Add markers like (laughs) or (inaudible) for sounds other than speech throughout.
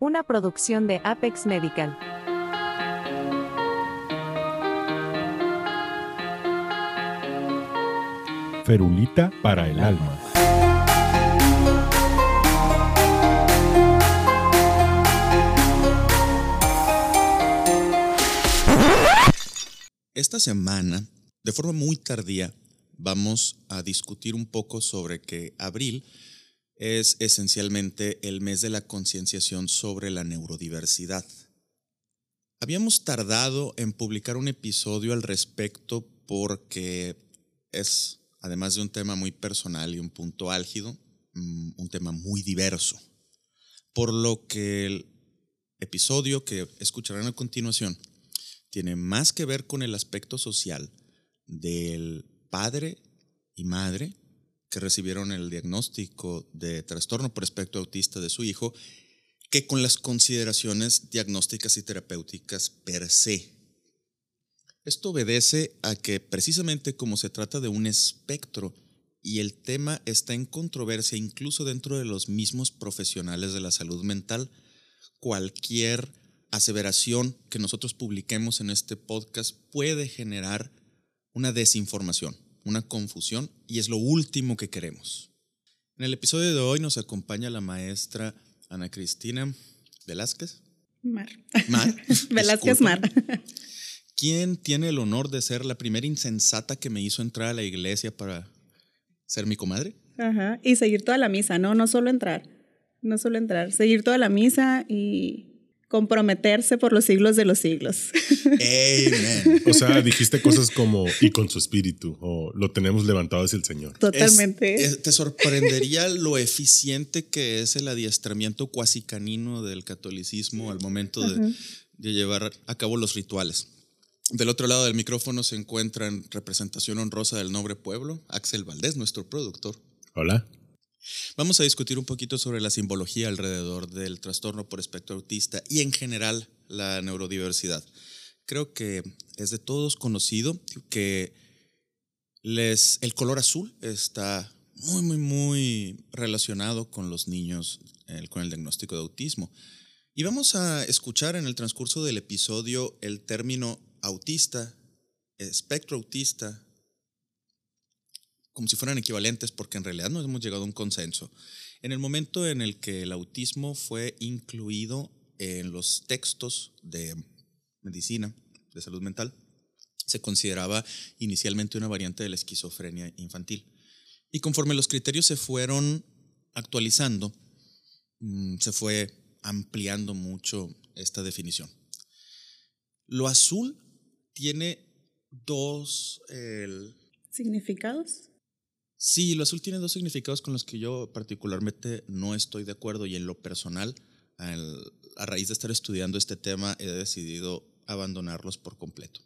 Una producción de Apex Medical. Ferulita para el alma. Esta semana, de forma muy tardía, vamos a discutir un poco sobre que abril es esencialmente el mes de la concienciación sobre la neurodiversidad. Habíamos tardado en publicar un episodio al respecto porque es, además de un tema muy personal y un punto álgido, mm, un tema muy diverso. Por lo que el episodio que escucharán a continuación tiene más que ver con el aspecto social del padre y madre que recibieron el diagnóstico de trastorno por espectro autista de su hijo que con las consideraciones diagnósticas y terapéuticas per se. Esto obedece a que precisamente como se trata de un espectro y el tema está en controversia incluso dentro de los mismos profesionales de la salud mental, cualquier aseveración que nosotros publiquemos en este podcast puede generar una desinformación, una confusión y es lo último que queremos. En el episodio de hoy nos acompaña la maestra Ana Cristina Velázquez. Mar. Mar. (laughs) Velázquez Mar. ¿Quién tiene el honor de ser la primera insensata que me hizo entrar a la iglesia para ser mi comadre? Ajá. Y seguir toda la misa, ¿no? No solo entrar. No solo entrar. Seguir toda la misa y comprometerse por los siglos de los siglos. (laughs) Amen. O sea, dijiste cosas como y con su espíritu o lo tenemos levantado hacia el Señor. Totalmente. Es- es- te sorprendería lo eficiente que es el adiestramiento cuasi canino del catolicismo al momento de, de llevar a cabo los rituales. Del otro lado del micrófono se encuentra en representación honrosa del noble pueblo, Axel Valdés, nuestro productor. Hola. Vamos a discutir un poquito sobre la simbología alrededor del trastorno por espectro autista y en general la neurodiversidad. Creo que es de todos conocido que les, el color azul está muy, muy, muy relacionado con los niños con el diagnóstico de autismo. Y vamos a escuchar en el transcurso del episodio el término autista, espectro autista, como si fueran equivalentes, porque en realidad no hemos llegado a un consenso. En el momento en el que el autismo fue incluido en los textos de medicina, de salud mental, se consideraba inicialmente una variante de la esquizofrenia infantil. Y conforme los criterios se fueron actualizando, mm, se fue ampliando mucho esta definición. Lo azul tiene dos... ¿Significados? Sí, lo azul tiene dos significados con los que yo particularmente no estoy de acuerdo y en lo personal, al- a raíz de estar estudiando este tema, he decidido abandonarlos por completo.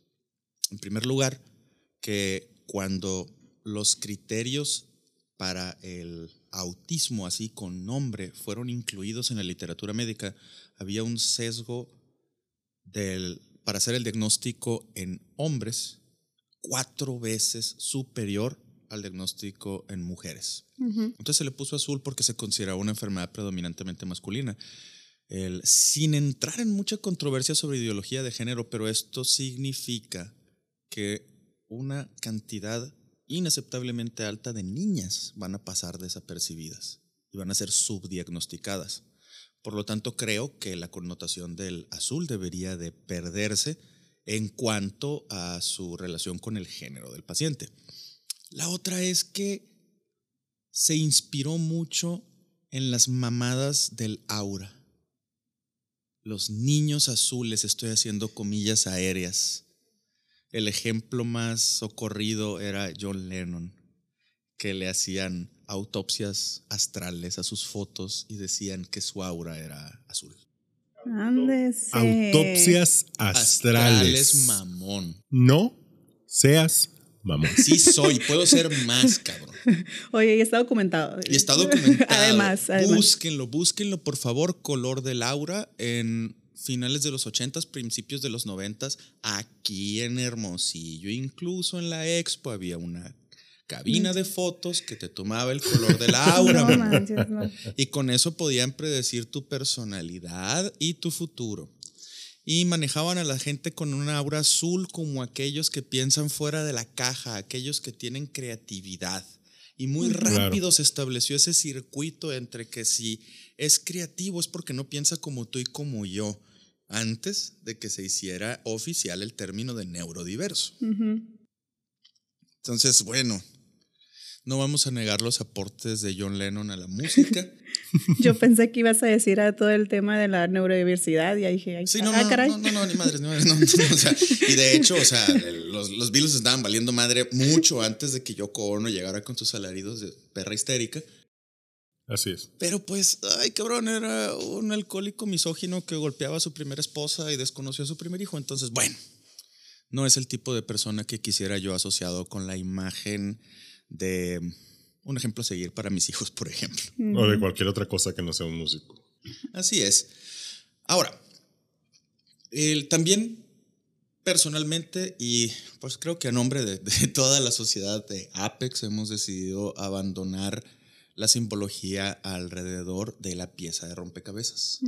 En primer lugar, que cuando los criterios para el autismo, así con nombre, fueron incluidos en la literatura médica, había un sesgo del, para hacer el diagnóstico en hombres cuatro veces superior al diagnóstico en mujeres. Entonces se le puso azul porque se consideraba una enfermedad predominantemente masculina. El- sin entrar en mucha controversia sobre ideología de género, pero esto significa que una cantidad inaceptablemente alta de niñas van a pasar desapercibidas y van a ser subdiagnosticadas. Por lo tanto, creo que la connotación del azul debería de perderse en cuanto a su relación con el género del paciente. La otra es que se inspiró mucho en las mamadas del aura. Los niños azules, estoy haciendo comillas aéreas. El ejemplo más socorrido era John Lennon, que le hacían autopsias astrales a sus fotos y decían que su aura era azul. Ándese. Autopsias astrales. mamón. No seas mamón. Sí soy, puedo ser más, cabrón. (laughs) Oye, y está documentado. Y está documentado. (laughs) además, además. Búsquenlo, búsquenlo, por favor, color del aura en finales de los 80s, principios de los 90s, aquí en Hermosillo. Incluso en la expo había una cabina de fotos que te tomaba el color del (laughs) aura. No manches, no. Y con eso podían predecir tu personalidad y tu futuro. Y manejaban a la gente con una aura azul como aquellos que piensan fuera de la caja, aquellos que tienen creatividad. Y muy Claro. rápido se estableció ese circuito entre que si es creativo es porque no piensa como tú y como yo, antes de que se hiciera oficial el término de neurodiverso. Entonces, bueno, no vamos a negar los aportes de John Lennon a la música. (laughs) Yo pensé que ibas a decir a todo el tema de la neurodiversidad y ahí dije, ay, Sí, no, ah, no, caray. no, no, no, ni madres, ni madres, no, no, o sea, y de hecho, o sea, los, los Beatles estaban valiendo madre mucho antes de que Yoko Ono llegara con sus alaridos de perra histérica. Así es. Pero pues, ay, cabrón, era un alcohólico misógino que golpeaba a su primera esposa y desconoció a su primer hijo. Entonces, bueno, no es el tipo de persona que quisiera yo asociado con la imagen de un ejemplo a seguir para mis hijos, por ejemplo. O de cualquier otra cosa que no sea un músico. Así es. Ahora, el- también personalmente y pues creo que a nombre de, de (laughs) toda la sociedad de Apex hemos decidido abandonar la simbología alrededor de la pieza de rompecabezas.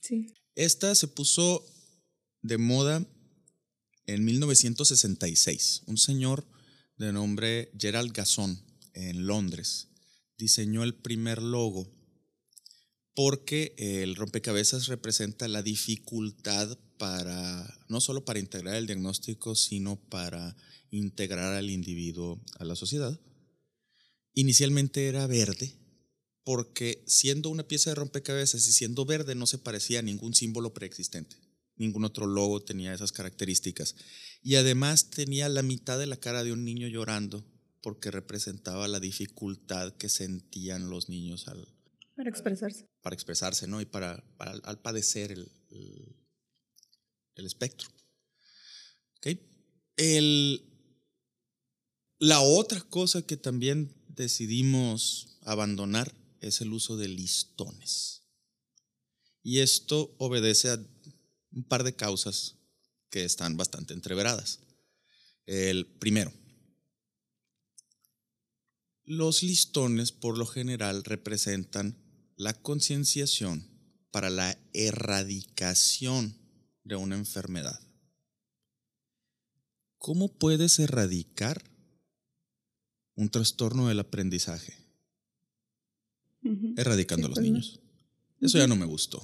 Sí. Esta se puso de moda en 1966. Un señor de nombre Gerald Gasson en Londres diseñó el primer logo porque el rompecabezas representa la dificultad para, no solo para integrar el diagnóstico, sino para integrar al individuo a la sociedad. Inicialmente era verde, porque siendo una pieza de rompecabezas y siendo verde no se parecía a ningún símbolo preexistente. Ningún otro logo tenía esas características. Y además tenía la mitad de la cara de un niño llorando porque representaba la dificultad que sentían los niños al, Para expresarse. para expresarse, ¿no? Y para, para al padecer el, el, el espectro. El, la otra cosa que también decidimos abandonar es el uso de listones. Y esto obedece a un par de causas que están bastante entreveradas. El primero, los listones por lo general representan la concienciación para la erradicación de una enfermedad. ¿Cómo puedes erradicar un trastorno del aprendizaje? Erradicando Sí, a los pues no. niños. Eso ya no me gustó.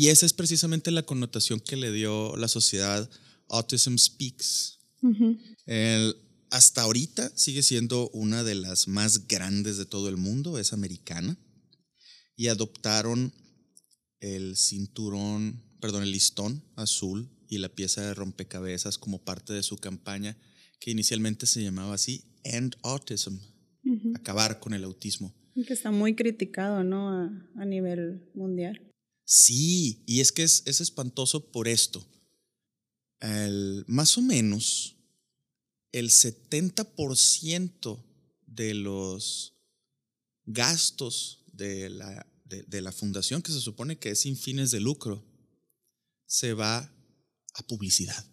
Y esa es precisamente la connotación que le dio la sociedad Autism Speaks. El- hasta ahorita sigue siendo una de las más grandes de todo el mundo, es americana. Y adoptaron el cinturón, perdón, el listón azul y la pieza de rompecabezas como parte de su campaña, que inicialmente se llamaba así, End Autism, acabar con el autismo. Que está muy criticado, ¿no? A, a nivel mundial. Sí, y es que es, es espantoso por esto. El- más o menos el 70% de los gastos de la, de, de la fundación, que se supone que es sin fines de lucro, se va a publicidad.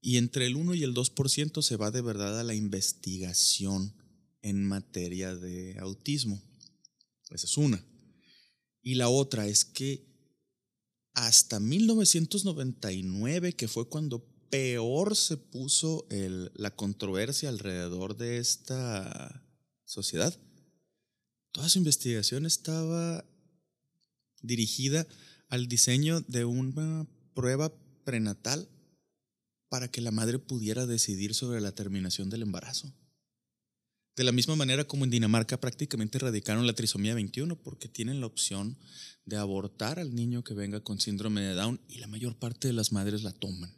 Y entre el 1 y el 2% se va de verdad a la investigación en materia de autismo. Esa es una. Y la otra es que hasta 1999, que fue cuando peor se puso la controversia alrededor de esta sociedad, toda su investigación estaba dirigida al diseño de una prueba prenatal para que la madre pudiera decidir sobre la terminación del embarazo. De la misma manera como en Dinamarca prácticamente erradicaron la trisomía 21 porque tienen la opción de abortar al niño que venga con síndrome de Down y la mayor parte de las madres la toman.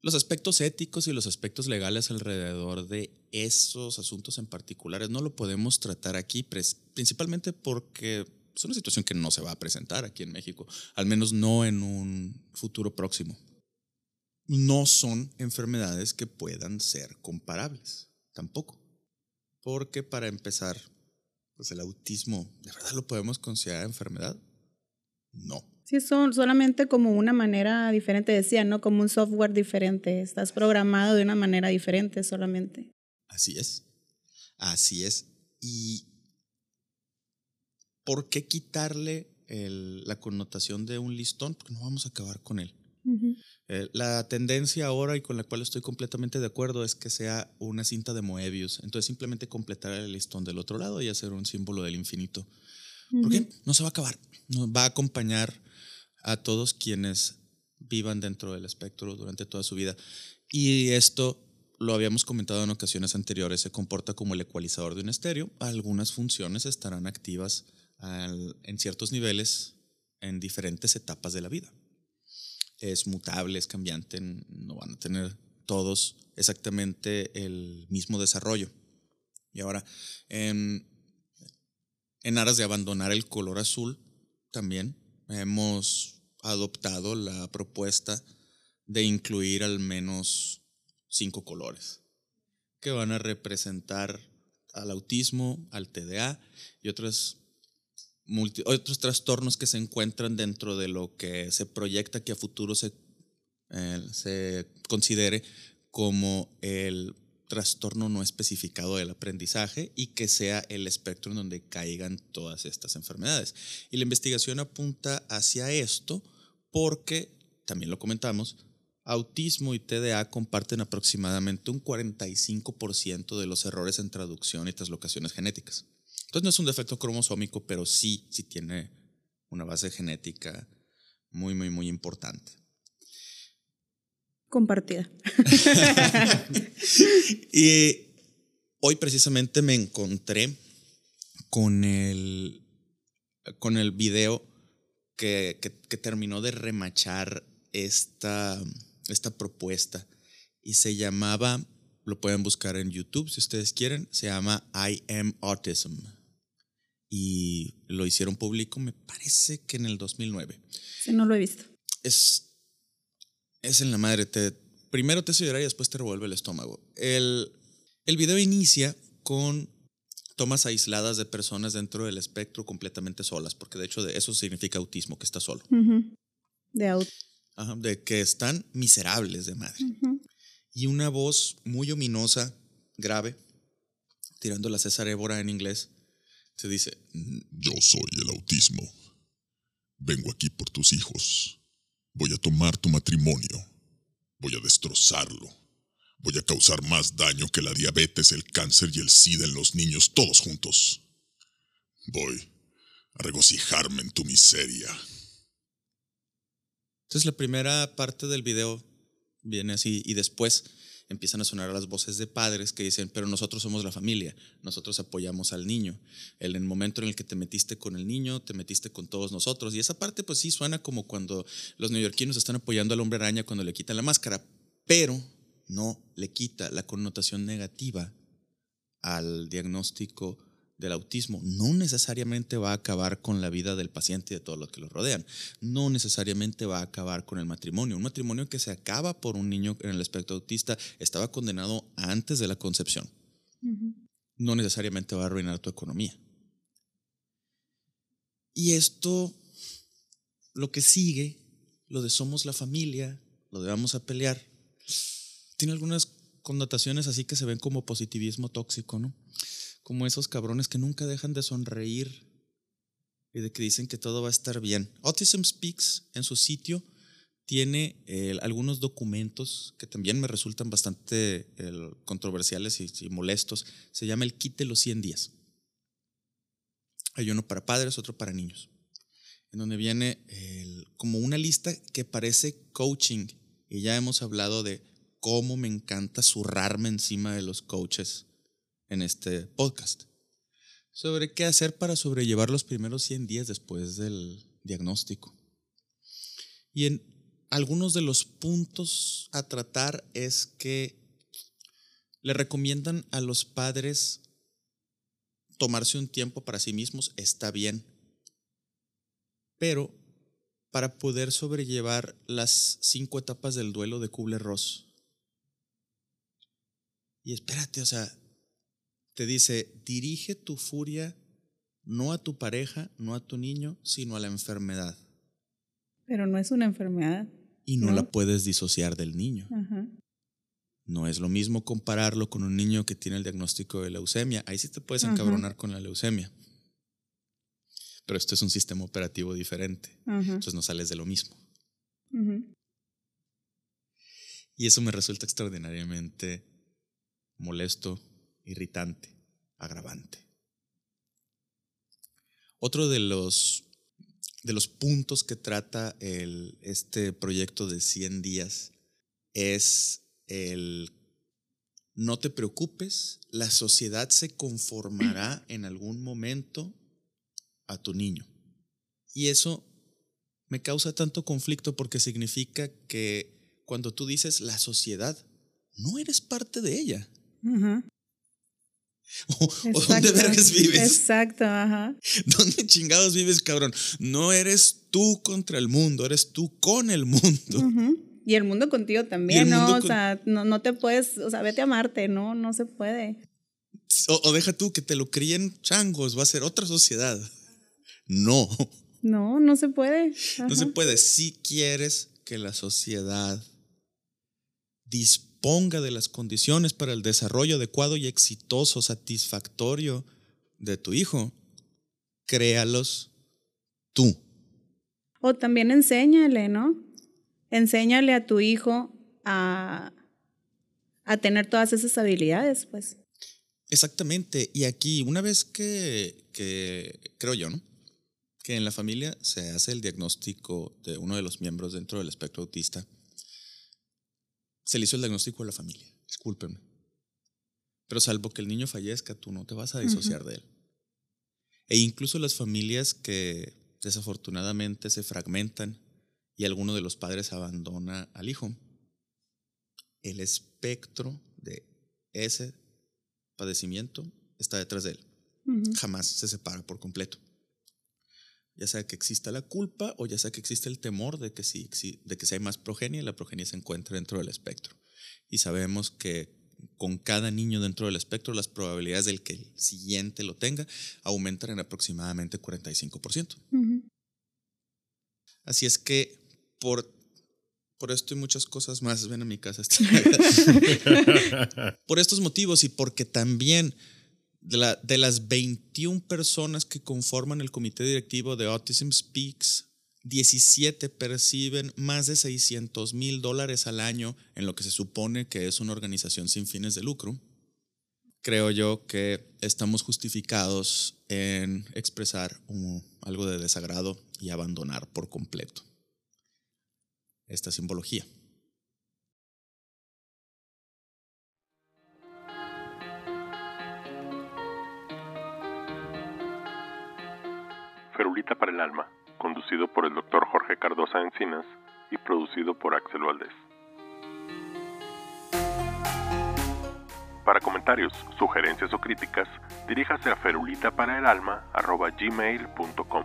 Los aspectos éticos y los aspectos legales alrededor de esos asuntos en particulares no lo podemos tratar aquí, principalmente porque es una situación que no se va a presentar aquí en México, al menos no en un futuro próximo. No son enfermedades que puedan ser comparables, tampoco. Porque para empezar, pues el autismo, ¿de verdad lo podemos considerar enfermedad? No. Sí, son solamente como una manera diferente, decía, ¿no? Como un software diferente. Estás programado de una manera diferente solamente. Así es. Así es. ¿Y por qué quitarle la connotación de un listón? Porque no vamos a acabar con él. Eh, la tendencia ahora y con la cual estoy completamente de acuerdo es que sea una cinta de Moebius. Entonces simplemente completar el listón del otro lado y hacer un símbolo del infinito. ¿Por qué? No se va a acabar. Nos va a acompañar a todos quienes vivan dentro del espectro durante toda su vida. Y esto lo habíamos comentado en ocasiones anteriores, se comporta como el ecualizador de un estéreo. Algunas funciones estarán activas en ciertos niveles en diferentes etapas de la vida. Es mutable, es cambiante, no van a tener todos exactamente el mismo desarrollo. Y ahora, en, en aras de abandonar el color azul, también hemos adoptado la propuesta de incluir al menos cinco colores que van a representar al autismo, al TDA y otros, trastornos que se encuentran dentro de lo que se proyecta que a futuro se, eh, se considere como el trastorno no especificado del aprendizaje y que sea el espectro en donde caigan todas estas enfermedades. Y la investigación apunta hacia esto porque, también lo comentamos, autismo y TDA comparten aproximadamente un 45% de los errores en traducción y translocaciones genéticas. Entonces no es un defecto cromosómico, pero sí, sí tiene una base genética muy, muy, muy importante. Compartida. (laughs) y hoy precisamente me encontré con el, con el video que, terminó de remachar esta, esta propuesta y se llamaba, lo pueden buscar en YouTube si ustedes quieren, se llama I Am Autism. Y lo hicieron público, me parece que en el 2009. Sí, no lo he visto. Es, es en la madre. Te, primero te hace llorar y después te revuelve el estómago. El, el video inicia con tomas aisladas de personas dentro del espectro completamente solas, porque de hecho de eso significa autismo, que está solo. De de que están miserables de madre. Y una voz muy ominosa, grave, tirando la César Évora en inglés, se dice, yo soy el autismo. Vengo aquí por tus hijos. Voy a tomar tu matrimonio. Voy a destrozarlo Voy a causar más daño que la diabetes, el cáncer y el SIDA en los niños todos juntos. Voy a regocijarme en tu miseria. Entonces la primera parte del video viene así y después empiezan a sonar las voces de padres que dicen, pero nosotros somos la familia, nosotros apoyamos al niño. En el momento en el que te metiste con el niño, te metiste con todos nosotros. Y esa parte pues sí suena como cuando los neoyorquinos están apoyando al hombre araña cuando le quitan la máscara, pero no le quita la connotación negativa al diagnóstico del autismo. No necesariamente va a acabar con la vida del paciente y de todos los que lo rodean. No necesariamente va a acabar con el matrimonio. Un matrimonio que se acaba por un niño en el espectro autista estaba condenado antes de la concepción. No necesariamente va a arruinar tu economía. Y esto, lo que sigue, lo de somos la familia, lo de vamos a pelear, tiene algunas connotaciones así que se ven como positivismo tóxico, ¿no? Como esos cabrones que nunca dejan de sonreír y de que dicen que todo va a estar bien. Autism Speaks en su sitio tiene eh, algunos documentos que también me resultan bastante controversiales y, molestos. Se llama el kit los 100 días. Hay uno para padres, otro para niños, en donde viene como una lista que parece coaching. Y ya hemos hablado de cómo me encanta zurrarme encima de los coaches en este podcast. Sobre qué hacer para sobrellevar los primeros 100 días después del diagnóstico. Y en algunos de los puntos a tratar es que le recomiendan a los padres tomarse un tiempo para sí mismos, está bien. Pero para poder sobrellevar las cinco etapas del duelo de Kubler-Ross, y espérate, o sea, te dice, dirige tu furia no a tu pareja, no a tu niño, sino a la enfermedad. Pero no es una enfermedad. Y no, No. la puedes disociar del niño. Ajá. No es lo mismo compararlo con un niño que tiene el diagnóstico de leucemia. Ahí sí te puedes Ajá. encabronar con la leucemia. Pero esto es un sistema operativo diferente. Ajá. Entonces no sales de lo mismo. Y eso me resulta extraordinariamente molesto, irritante, agravante. Otro de los, de los puntos que trata el, este proyecto de 100 días es el no te preocupes, la sociedad se conformará (clears throat) en algún momento a tu niño. Y eso me causa tanto conflicto porque significa que cuando tú dices la sociedad, no eres parte de ella. O, (laughs) o (laughs) dónde vergas vives. Exacto, ajá. (laughs) ¿Dónde chingados vives, cabrón? No eres tú contra el mundo, eres tú con el mundo. Y el mundo contigo también, ¿no? mundo O con- sea, no, no te puedes, o sea, vete a amarte, no, no se puede. O, o deja tú que te lo críen changos, va a ser otra sociedad. No, No, no se puede. no se puede. Si quieres que la sociedad disponga de las condiciones para el desarrollo adecuado y exitoso, satisfactorio de tu hijo, créalos tú. O también enséñale, ¿no? Enséñale a tu hijo a, a tener todas esas habilidades, pues. Exactamente. Y aquí, una vez que, que, creo yo, ¿no? Que en la familia se hace el diagnóstico de uno de los miembros dentro del espectro autista, se le hizo el diagnóstico a la familia. Discúlpenme. Pero salvo que el niño fallezca, tú no te vas a disociar de él. E incluso las familias que desafortunadamente se fragmentan y alguno de los padres abandona al hijo, el espectro de ese padecimiento está detrás de él. Jamás se separa por completo. Ya sea que exista la culpa o ya sea que existe el temor de que si, de que si hay más progenie, la progenie se encuentra dentro del espectro. Y sabemos que con cada niño dentro del espectro, las probabilidades del que el siguiente lo tenga aumentan en aproximadamente 45%. Ujú. Así es que por, por esto y muchas cosas más, ven a mi casa. (laughs) (laughs) por estos motivos y porque también de, la- de las 21 personas que conforman el comité directivo de Autism Speaks, 17 perciben más de 600 mil dólares al año en lo que se supone que es una organización sin fines de lucro. Creo yo que estamos justificados en expresar algo de desagrado y abandonar por completo esta simbología. Ferulita para el Alma, conducido por el Dr. Jorge Cardosa Encinas y producido por Axel Valdés. Para comentarios, sugerencias o críticas, diríjase a ferulitaparaelalma.gmail.com.